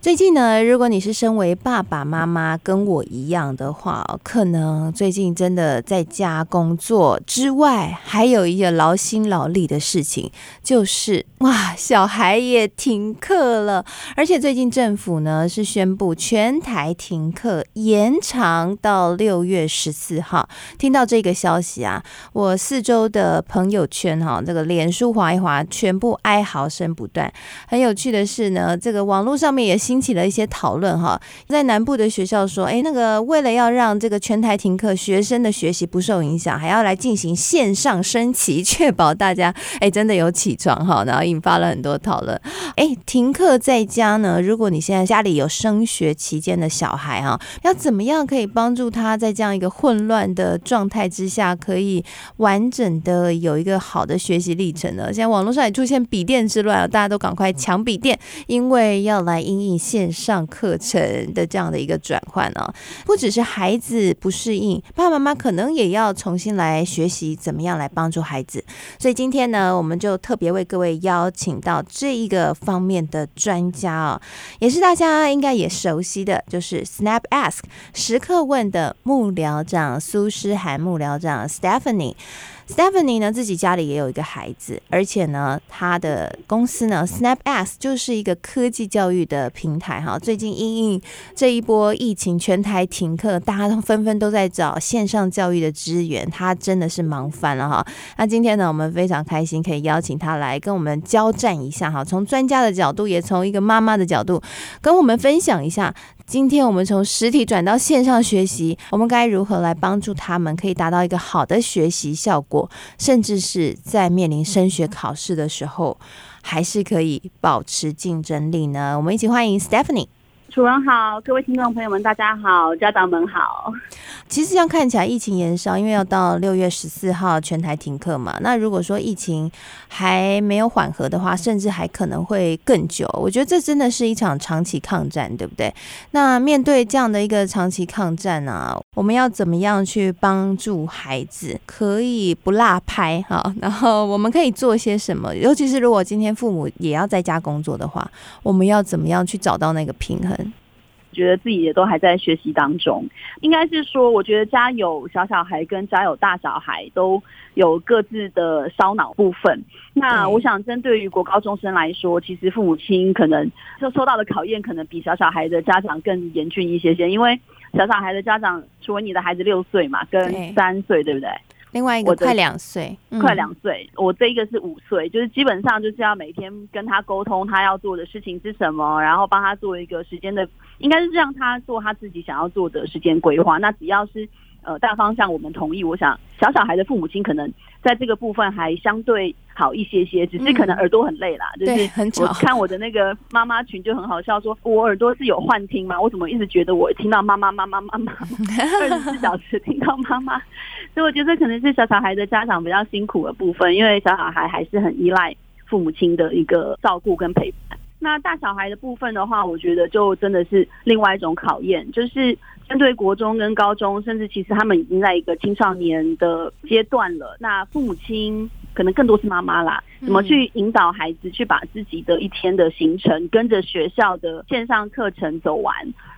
最近呢，如果你是身为爸爸妈妈跟我一样的话，可能最近真的在家工作之外，还有一个劳心劳力的事情，就是 哇，小孩也停课了，而且最近政府呢是宣布全台停课，延长到六月十四号。听到这个消息啊，我四周的朋友圈哈，这个脸书划一划，全部哀嚎声不断。很有趣的是呢，这个网络上面也引起了一些讨论哈，在南部的学校说，哎，那个为了要让这个全台停课，学生的学习不受影响，还要来进行线上升旗，确保大家哎真的有起床哈，然后引发了很多讨论。哎，停课在家呢，如果你现在家里有升学期间的小孩哈，要怎么样可以帮助他在这样一个混乱的状态之下，可以完整的有一个好的学习历程呢？现在网络上也出现笔电之乱啊，大家都赶快抢笔电，因为要来因应。线上课程的这样的一个转换呢，不只是孩子不适应，爸爸妈妈可能也要重新来学习怎么样来帮助孩子。所以今天呢，我们就特别为各位邀请到这一个方面的专家啊，也是大家应该也熟悉的，就是 Snap Ask 时刻问的幕僚长苏诗涵幕僚长 Stephanie。Stephanie 呢，自己家里也有一个孩子，而且呢，他的公司呢，SnapAsk 就是一个科技教育的平台哈。最近因应这一波疫情，全台停课，大家都纷纷都在找线上教育的资源，他真的是忙翻了哈。那今天呢，我们非常开心可以邀请他来跟我们交战一下哈，从专家的角度，也从一个妈妈的角度，跟我们分享一下。今天我们从实体转到线上学习，我们该如何来帮助他们，可以达到一个好的学习效果，甚至是在面临升学考试的时候，还是可以保持竞争力呢？我们一起欢迎 Stephanie。主人好，各位听众朋友们，大家好，家长们好。其实这样看起来，疫情延烧，因为要到六月十四号全台停课嘛。那如果说疫情还没有缓和的话，甚至还可能会更久。我觉得这真的是一场长期抗战，对不对？那面对这样的一个长期抗战啊，我们要怎么样去帮助孩子可以不落拍哈？然后我们可以做些什么？尤其是如果今天父母也要在家工作的话，我们要怎么样去找到那个平衡？觉得自己也都还在学习当中，应该是说，我觉得家有小小孩跟家有大小孩都有各自的烧脑部分。那我想，针对于国高中生来说，其实父母亲可能就受到的考验，可能比小小孩的家长更严峻一些些。因为小小孩的家长，除了你的孩子六岁嘛，跟三岁，对不对？另外一个快两岁，快两岁。我这一个是五岁，就是基本上就是要每天跟他沟通，他要做的事情是什么，然后帮他做一个时间的，应该是让他做他自己想要做的时间规划。那只要是呃大方向我们同意，我想小小孩的父母亲可能在这个部分还相对好一些些，只是可能耳朵很累啦。嗯、就是我看我的那个妈妈群就很好笑，说我耳朵是有幻听吗？我怎么一直觉得我听到妈妈妈妈妈妈 二十四小时听到妈妈？所以我觉得可能是小小孩的家长比较辛苦的部分，因为小小孩还是很依赖父母亲的一个照顾跟陪伴。那大小孩的部分的话，我觉得就真的是另外一种考验，就是针对国中跟高中，甚至其实他们已经在一个青少年的阶段了。那父母亲可能更多是妈妈啦，怎么去引导孩子去把自己的一天的行程跟着学校的线上课程走完？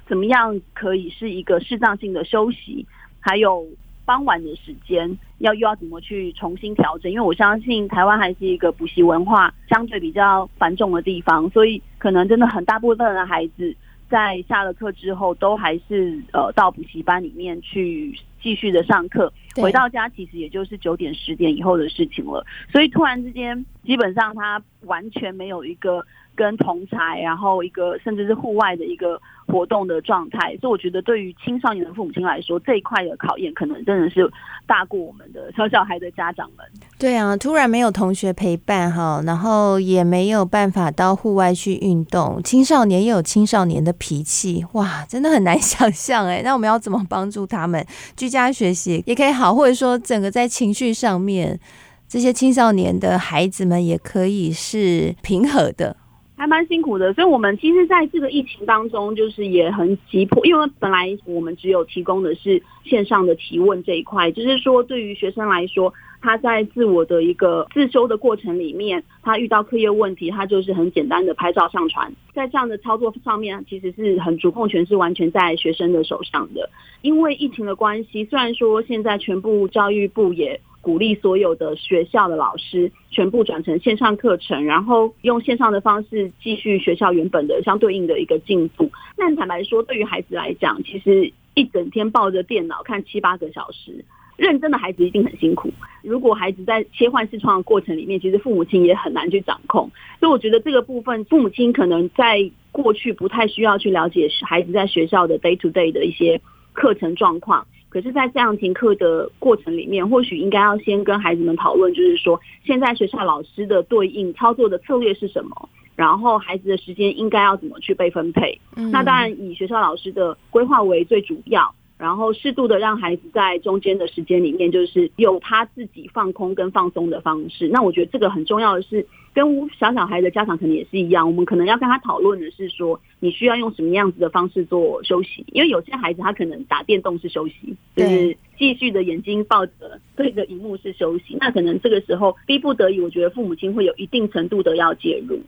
怎么样可以是一个适当性的休息？还有。傍晚的时间要又要怎么去重新调整？因为我相信台湾还是一个补习文化相对比较繁重的地方，所以可能真的很大部分的孩子在下了课之后，都还是呃到补习班里面去继续的上课，回到家其实也就是九点十点以后的事情了。所以突然之间，基本上他完全没有一个。跟同才，然后一个甚至是户外的一个活动的状态，所以我觉得对于青少年的父母亲来说，这一块的考验可能真的是大过我们的小小孩的家长们。对啊，突然没有同学陪伴哈，然后也没有办法到户外去运动，青少年也有青少年的脾气，哇，真的很难想象哎。那我们要怎么帮助他们居加学习也可以好，或者说整个在情绪上面，这些青少年的孩子们也可以是平和的。还蛮辛苦的，所以我们其实在这个疫情当中，就是也很急迫，因为本来我们只有提供的是线上的提问这一块，就是说对于学生来说，他在自我的一个自修的过程里面，他遇到课业问题，他就是很简单的拍照上传，在这样的操作上面，其实是很主控权是完全在学生的手上的。因为疫情的关系，虽然说现在全部教育部也。鼓励所有的学校的老师全部转成线上课程，然后用线上的方式继续学校原本的相对应的一个进度。但坦白说，对于孩子来讲，其实一整天抱着电脑看七八个小时，认真的孩子一定很辛苦。如果孩子在切换视窗的过程里面，其实父母亲也很难去掌控。所以我觉得这个部分，父母亲可能在过去不太需要去了解孩子在学校的 day to day 的一些课程状况。可是，在这样停课的过程里面，或许应该要先跟孩子们讨论，就是说，现在学校老师的对应操作的策略是什么，然后孩子的时间应该要怎么去被分配。嗯。那当然，以学校老师的规划为最主要。然后适度的让孩子在中间的时间里面，就是有他自己放空跟放松的方式。那我觉得这个很重要的是，跟小小孩的家长可能也是一样，我们可能要跟他讨论的是说，你需要用什么样子的方式做休息？因为有些孩子他可能打电动是休息，就是继续的眼睛抱着对着荧幕是休息。那可能这个时候逼不得已，我觉得父母亲会有一定程度的要介入。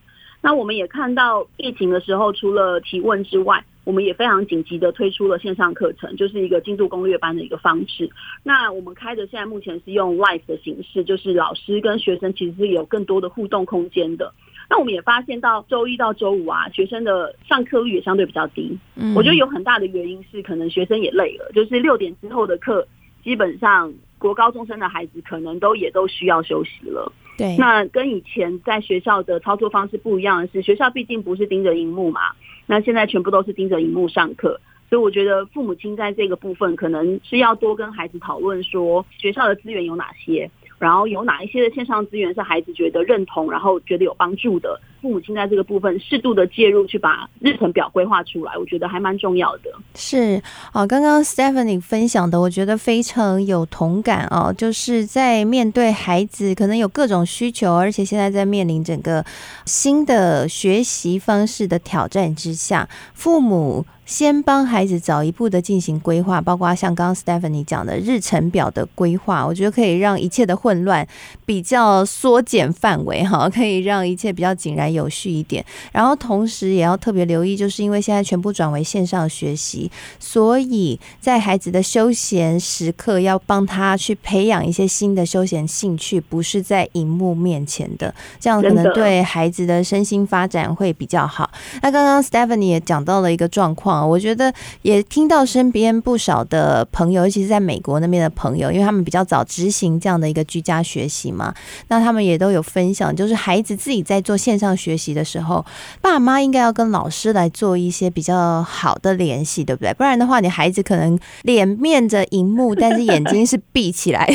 那我们也看到疫情的时候，除了提问之外，我们也非常紧急的推出了线上课程，就是一个进度攻略班的一个方式。那我们开的现在目前是用 live 的形式，就是老师跟学生其实是有更多的互动空间的。那我们也发现到周一到周五啊，学生的上课率也相对比较低。嗯，我觉得有很大的原因是可能学生也累了，就是六点之后的课，基本上国高中生的孩子可能都也都需要休息了。对，那跟以前在学校的操作方式不一样的是，学校毕竟不是盯着荧幕嘛。那现在全部都是盯着荧幕上课，所以我觉得父母亲在这个部分可能是要多跟孩子讨论说，学校的资源有哪些。然后有哪一些的线上资源是孩子觉得认同，然后觉得有帮助的，父母亲在这个部分适度的介入，去把日程表规划出来，我觉得还蛮重要的。是啊，刚刚 Stephanie 分享的，我觉得非常有同感哦，就是在面对孩子可能有各种需求，而且现在在面临整个新的学习方式的挑战之下，父母。先帮孩子早一步的进行规划，包括像刚刚 Stephanie 讲的日程表的规划，我觉得可以让一切的混乱比较缩减范围哈，可以让一切比较井然有序一点。然后同时也要特别留意，就是因为现在全部转为线上学习，所以在孩子的休闲时刻要帮他去培养一些新的休闲兴趣，不是在荧幕面前的，这样可能对孩子的身心发展会比较好。那刚刚 Stephanie 也讲到了一个状况。我觉得也听到身边不少的朋友，尤其是在美国那边的朋友，因为他们比较早执行这样的一个居家学习嘛，那他们也都有分享，就是孩子自己在做线上学习的时候，爸妈应该要跟老师来做一些比较好的联系，对不对？不然的话，你孩子可能脸面着荧幕，但是眼睛是闭起来的。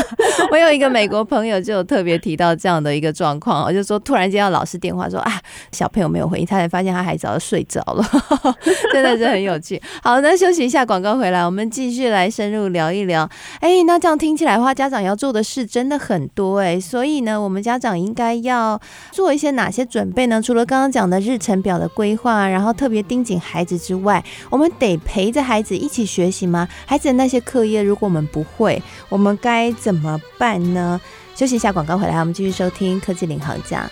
我有一个美国朋友就有特别提到这样的一个状况，我就说突然接到老师电话说啊，小朋友没有回应，他才发现他孩子早就睡着了，真的是很有趣。好，那休息一下，广告回来，我们继续来深入聊一聊。哎，那这样听起来的话，家长要做的事真的很多哎，所以呢，我们家长应该要做一些哪些准备呢？除了刚刚讲的日程表的规划，然后特别盯紧孩子之外，我们得陪着孩子一起学习吗？孩子的那些课业，如果我们不会，我们该怎么办呢？休息一下，广告回来，我们继续收听科技领航家。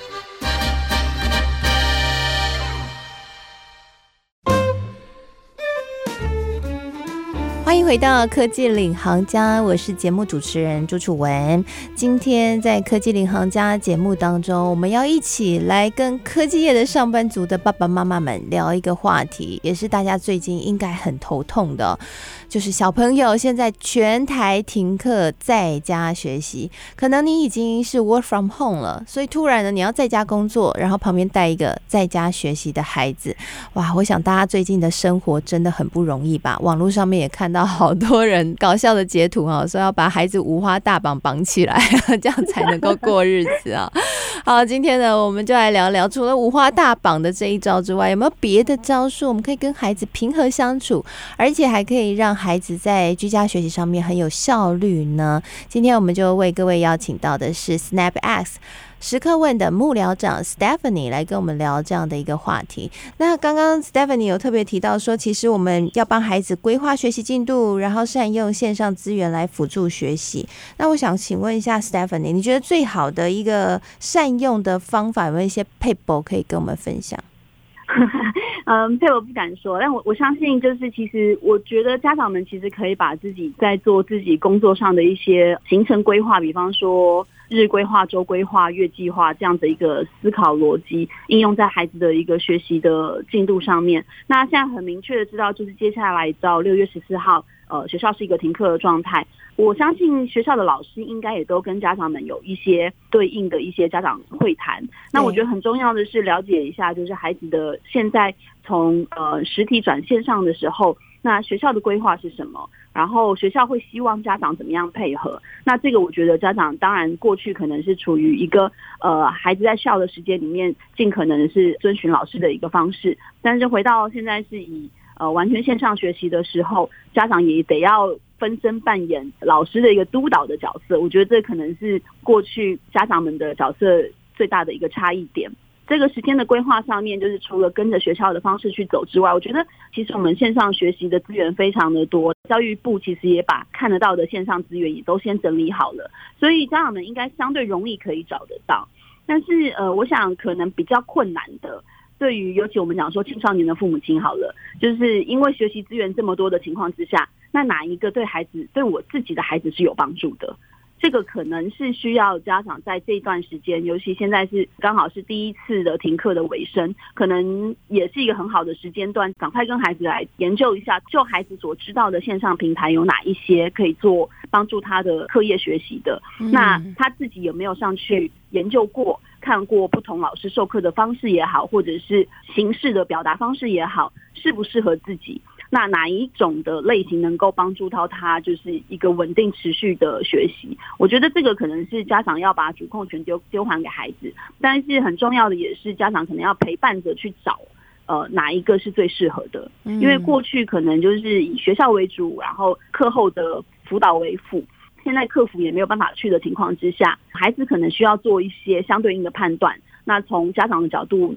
回到科技领航家，我是节目主持人朱楚文。今天在科技领航家节目当中，我们要一起来跟科技业的上班族的爸爸妈妈们聊一个话题，也是大家最近应该很头痛的。就是小朋友现在全台停课，在家学习，可能你已经是 work from home 了，所以突然呢，你要在家工作，然后旁边带一个在家学习的孩子，哇！我想大家最近的生活真的很不容易吧？网络上面也看到好多人搞笑的截图啊，说要把孩子五花大绑绑起来，这样才能够过日子啊。好，今天呢，我们就来聊聊，除了五花大绑的这一招之外，有没有别的招数，我们可以跟孩子平和相处，而且还可以让孩子在居家学习上面很有效率呢？今天我们就为各位邀请到的是 SnapX。时刻问的幕僚长 Stephanie 来跟我们聊这样的一个话题。那刚刚 Stephanie 有特别提到说，其实我们要帮孩子规划学习进度，然后善用线上资源来辅助学习。那我想请问一下 Stephanie，你觉得最好的一个善用的方法有没有一些撇步可以跟我们分享？嗯，这我不敢说，但我我相信，就是其实我觉得家长们其实可以把自己在做自己工作上的一些行程规划，比方说。日规划、周规划、月计划这样的一个思考逻辑，应用在孩子的一个学习的进度上面。那现在很明确的知道，就是接下来到六月十四号，呃，学校是一个停课的状态。我相信学校的老师应该也都跟家长们有一些对应的一些家长会谈。那我觉得很重要的是了解一下，就是孩子的现在从呃实体转线上的时候。那学校的规划是什么？然后学校会希望家长怎么样配合？那这个我觉得家长当然过去可能是处于一个呃孩子在校的时间里面尽可能是遵循老师的一个方式，但是回到现在是以呃完全线上学习的时候，家长也得要分身扮演老师的一个督导的角色。我觉得这可能是过去家长们的角色最大的一个差异点。这个时间的规划上面，就是除了跟着学校的方式去走之外，我觉得其实我们线上学习的资源非常的多。教育部其实也把看得到的线上资源也都先整理好了，所以家长们应该相对容易可以找得到。但是呃，我想可能比较困难的，对于尤其我们讲说青少年的父母亲好了，就是因为学习资源这么多的情况之下，那哪一个对孩子，对我自己的孩子是有帮助的？这个可能是需要家长在这段时间，尤其现在是刚好是第一次的停课的尾声，可能也是一个很好的时间段，赶快跟孩子来研究一下，就孩子所知道的线上平台有哪一些可以做帮助他的课业学习的。那他自己有没有上去研究过，看过不同老师授课的方式也好，或者是形式的表达方式也好，适不适合自己？那哪一种的类型能够帮助到他，就是一个稳定持续的学习？我觉得这个可能是家长要把主控权丢丢还给孩子，但是很重要的也是家长可能要陪伴着去找，呃，哪一个是最适合的？因为过去可能就是以学校为主，然后课后的辅导为辅，现在客服也没有办法去的情况之下，孩子可能需要做一些相对应的判断。那从家长的角度，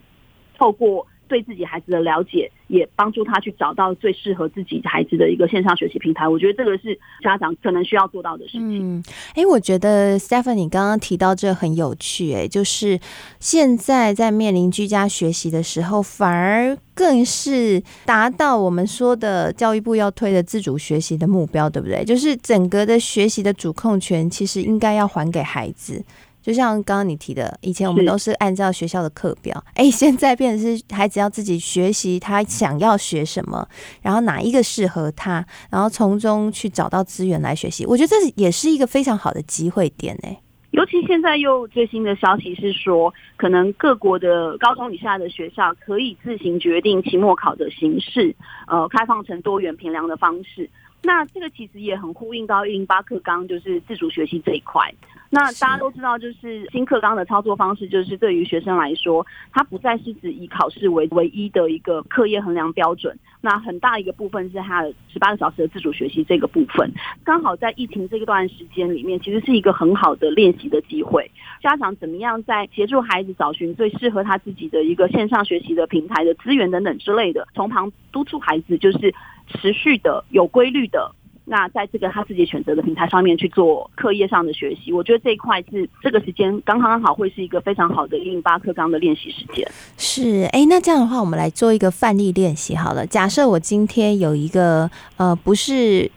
透过。对自己孩子的了解，也帮助他去找到最适合自己孩子的一个线上学习平台。我觉得这个是家长可能需要做到的事情。嗯，哎，我觉得 Stephanie 刚刚提到这很有趣，哎，就是现在在面临居家学习的时候，反而更是达到我们说的教育部要推的自主学习的目标，对不对？就是整个的学习的主控权，其实应该要还给孩子。就像刚刚你提的，以前我们都是按照学校的课表，哎，现在变成是孩子要自己学习他想要学什么，然后哪一个适合他，然后从中去找到资源来学习。我觉得这也是一个非常好的机会点诶。尤其现在又最新的消息是说，可能各国的高中以下的学校可以自行决定期末考的形式，呃，开放成多元评量的方式。那这个其实也很呼应到一零八课纲，就是自主学习这一块。那大家都知道，就是新课纲的操作方式，就是对于学生来说，它不再是指以考试为唯一的一个课业衡量标准。那很大一个部分是他的十八个小时的自主学习这个部分，刚好在疫情这段时间里面，其实是一个很好的练习的机会。家长怎么样在协助孩子找寻最适合他自己的一个线上学习的平台的资源等等之类的，从旁督促孩子，就是持续的、有规律的。那在这个他自己选择的平台上面去做课业上的学习，我觉得这一块是这个时间刚刚好会是一个非常好的一零八课纲的练习时间。是，哎，那这样的话，我们来做一个范例练习好了。假设我今天有一个呃，不是。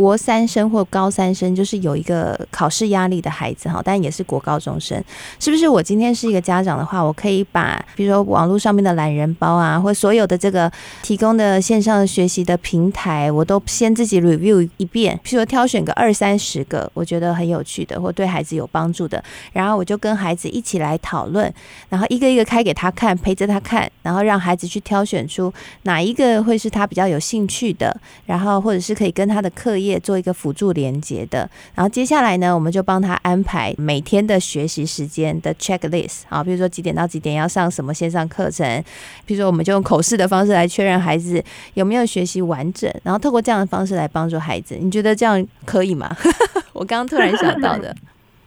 国三生或高三生，就是有一个考试压力的孩子哈，但也是国高中生，是不是？我今天是一个家长的话，我可以把比如说网络上面的懒人包啊，或所有的这个提供的线上学习的平台，我都先自己 review 一遍，譬如说挑选个二三十个，我觉得很有趣的或对孩子有帮助的，然后我就跟孩子一起来讨论，然后一个一个开给他看，陪着他看，然后让孩子去挑选出哪一个会是他比较有兴趣的，然后或者是可以跟他的课业做一个辅助连接的，然后接下来呢，我们就帮他安排每天的学习时间的 checklist 啊，比如说几点到几点要上什么线上课程，比如说我们就用口试的方式来确认孩子有没有学习完整，然后透过这样的方式来帮助孩子，你觉得这样可以吗？我刚刚突然想到的。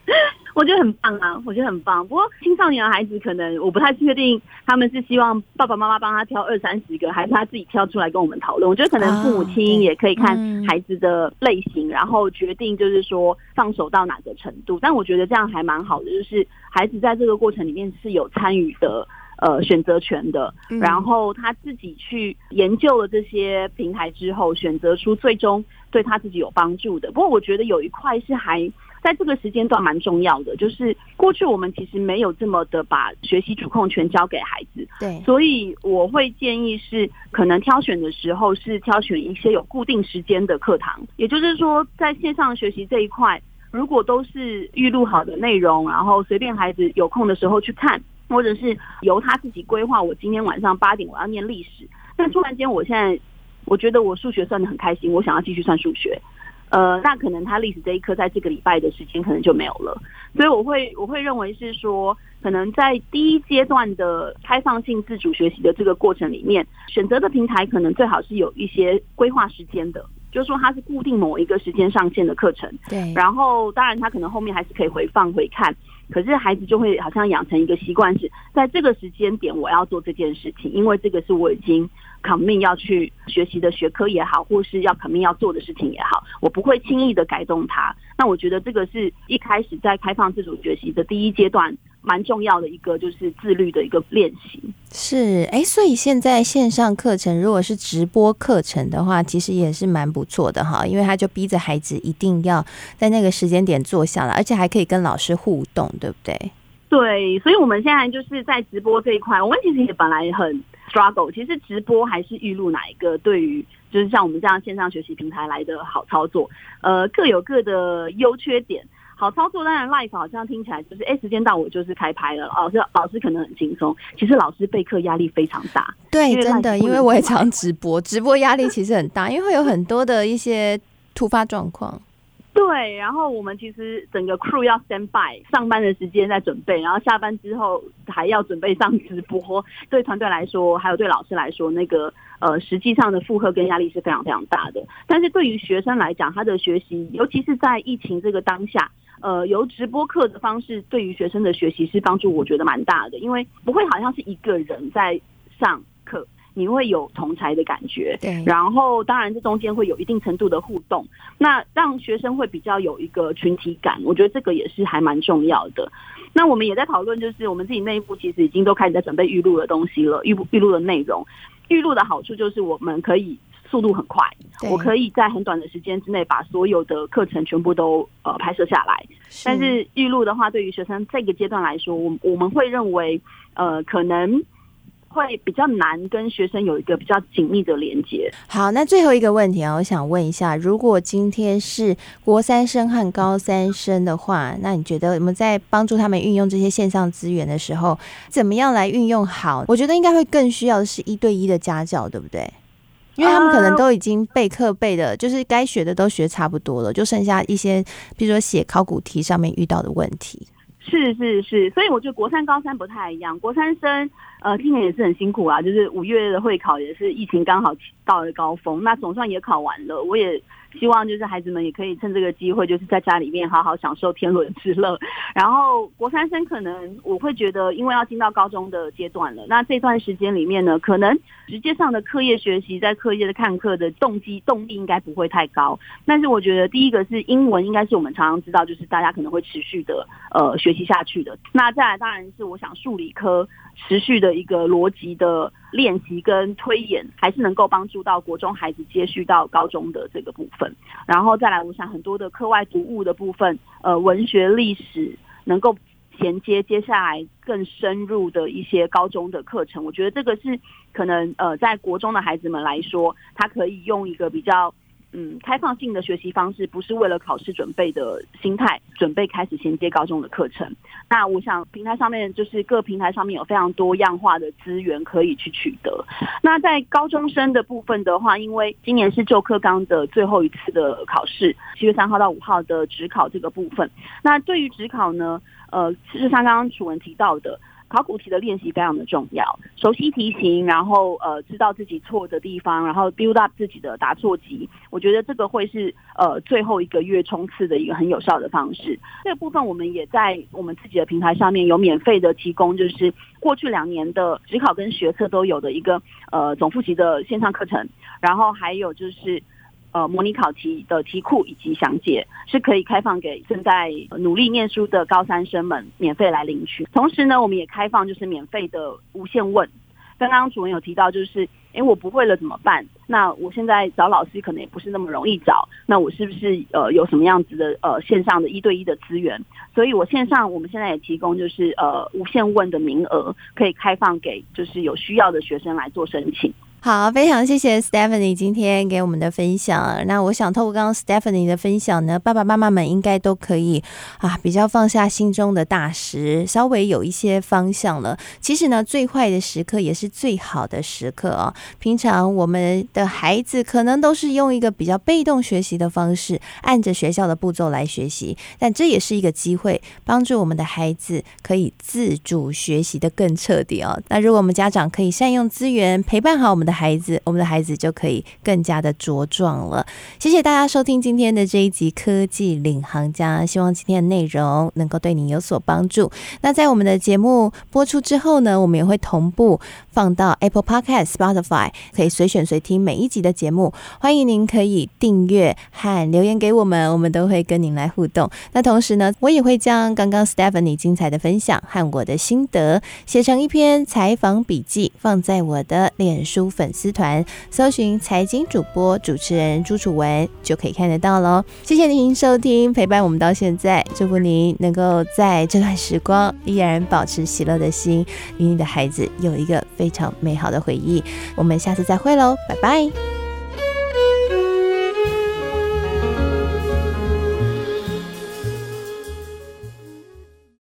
我觉得很棒啊，我觉得很棒。不过青少年的孩子可能我不太确定，他们是希望爸爸妈妈帮他挑二三十个，还是他自己挑出来跟我们讨论。我觉得可能父母亲也可以看孩子的类型，然后决定就是说放手到哪个程度。但我觉得这样还蛮好的，就是孩子在这个过程里面是有参与的，呃，选择权的。然后他自己去研究了这些平台之后，选择出最终对他自己有帮助的。不过我觉得有一块是还。在这个时间段蛮重要的，就是过去我们其实没有这么的把学习主控权交给孩子，对，所以我会建议是可能挑选的时候是挑选一些有固定时间的课堂，也就是说在线上学习这一块，如果都是预录好的内容，然后随便孩子有空的时候去看，或者是由他自己规划，我今天晚上八点我要念历史，但突然间我现在我觉得我数学算的很开心，我想要继续算数学。呃，那可能他历史这一科在这个礼拜的时间可能就没有了，所以我会我会认为是说，可能在第一阶段的开放性自主学习的这个过程里面，选择的平台可能最好是有一些规划时间的，就是说它是固定某一个时间上线的课程，对，然后当然他可能后面还是可以回放回看。可是孩子就会好像养成一个习惯，是在这个时间点我要做这件事情，因为这个是我已经 commit 要去学习的学科也好，或是要 commit 要做的事情也好，我不会轻易的改动它。那我觉得这个是一开始在开放自主学习的第一阶段。蛮重要的一个就是自律的一个练习，是哎，所以现在线上课程如果是直播课程的话，其实也是蛮不错的哈，因为他就逼着孩子一定要在那个时间点坐下来，而且还可以跟老师互动，对不对？对，所以我们现在就是在直播这一块，我们其实也本来很 struggle，其实直播还是预录哪一个对于就是像我们这样线上学习平台来的好操作，呃，各有各的优缺点。好操作，当然 live 好像听起来就是，哎，时间到我就是开拍了。老师老师可能很轻松，其实老师备课压力非常大。对，真的，因为我也常直播，直播压力其实很大，因为会有很多的一些突发状况。对，然后我们其实整个 crew 要 stand by，上班的时间在准备，然后下班之后还要准备上直播。对团队来说，还有对老师来说，那个呃，实际上的负荷跟压力是非常非常大的。但是对于学生来讲，他的学习，尤其是在疫情这个当下，呃，由直播课的方式，对于学生的学习是帮助，我觉得蛮大的，因为不会好像是一个人在上。你会有同才的感觉，对，然后当然这中间会有一定程度的互动，那让学生会比较有一个群体感，我觉得这个也是还蛮重要的。那我们也在讨论，就是我们自己内部其实已经都开始在准备预录的东西了，预预录的内容。预录的好处就是我们可以速度很快，我可以在很短的时间之内把所有的课程全部都呃拍摄下来。但是预录的话，对于学生这个阶段来说，我我们会认为呃可能。会比较难跟学生有一个比较紧密的连接。好，那最后一个问题啊，我想问一下，如果今天是国三生和高三生的话，那你觉得我们在帮助他们运用这些线上资源的时候，怎么样来运用好？我觉得应该会更需要的是一对一的家教，对不对？因为他们可能都已经备课备的，就是该学的都学差不多了，就剩下一些，比如说写考古题上面遇到的问题。是是是，所以我觉得国三高三不太一样。国三生呃，今年也是很辛苦啊，就是五月的会考也是疫情刚好到了高峰，那总算也考完了，我也。希望就是孩子们也可以趁这个机会，就是在家里面好好享受天伦之乐。然后国三生可能我会觉得，因为要进到高中的阶段了，那这段时间里面呢，可能直接上的课业学习，在课业的看课的动机动力应该不会太高。但是我觉得第一个是英文，应该是我们常常知道，就是大家可能会持续的呃学习下去的。那再来当然是我想数理科持续的一个逻辑的。练习跟推演，还是能够帮助到国中孩子接续到高中的这个部分。然后再来，我想很多的课外读物的部分，呃，文学、历史能够衔接接下来更深入的一些高中的课程。我觉得这个是可能呃，在国中的孩子们来说，他可以用一个比较。嗯，开放性的学习方式不是为了考试准备的心态，准备开始衔接高中的课程。那我想平台上面就是各平台上面有非常多样化的资源可以去取得。那在高中生的部分的话，因为今年是旧课纲的最后一次的考试，七月三号到五号的职考这个部分。那对于职考呢，呃，就像刚刚楚文提到的。考古题的练习非常的重要，熟悉题型，然后呃知道自己错的地方，然后 build up 自己的答错集，我觉得这个会是呃最后一个月冲刺的一个很有效的方式。这个部分我们也在我们自己的平台上面有免费的提供，就是过去两年的职考跟学测都有的一个呃总复习的线上课程，然后还有就是。呃，模拟考题的题库以及详解是可以开放给正在努力念书的高三生们免费来领取。同时呢，我们也开放就是免费的无限问。刚刚主任有提到，就是诶，我不会了怎么办？那我现在找老师可能也不是那么容易找。那我是不是呃有什么样子的呃线上的一对一的资源？所以我线上我们现在也提供就是呃无限问的名额，可以开放给就是有需要的学生来做申请。好，非常谢谢 Stephanie 今天给我们的分享。那我想透过刚刚 Stephanie 的分享呢，爸爸妈妈们应该都可以啊，比较放下心中的大石，稍微有一些方向了。其实呢，最坏的时刻也是最好的时刻哦。平常我们的孩子可能都是用一个比较被动学习的方式，按着学校的步骤来学习，但这也是一个机会，帮助我们的孩子可以自主学习的更彻底哦。那如果我们家长可以善用资源，陪伴好我们的孩子，我们的孩子就可以更加的茁壮了。谢谢大家收听今天的这一集《科技领航家》，希望今天的内容能够对你有所帮助。那在我们的节目播出之后呢，我们也会同步放到 Apple Podcast、Spotify，可以随选随听每一集的节目。欢迎您可以订阅和留言给我们，我们都会跟您来互动。那同时呢，我也会将刚刚 Stephanie 精彩的分享和我的心得写成一篇采访笔记，放在我的脸书粉。粉丝团搜寻财经主播主持人朱楚文就可以看得到喽。谢谢您收听陪伴我们到现在，祝福您能够在这段时光依然保持喜乐的心，与你的孩子有一个非常美好的回忆。我们下次再会喽，拜拜。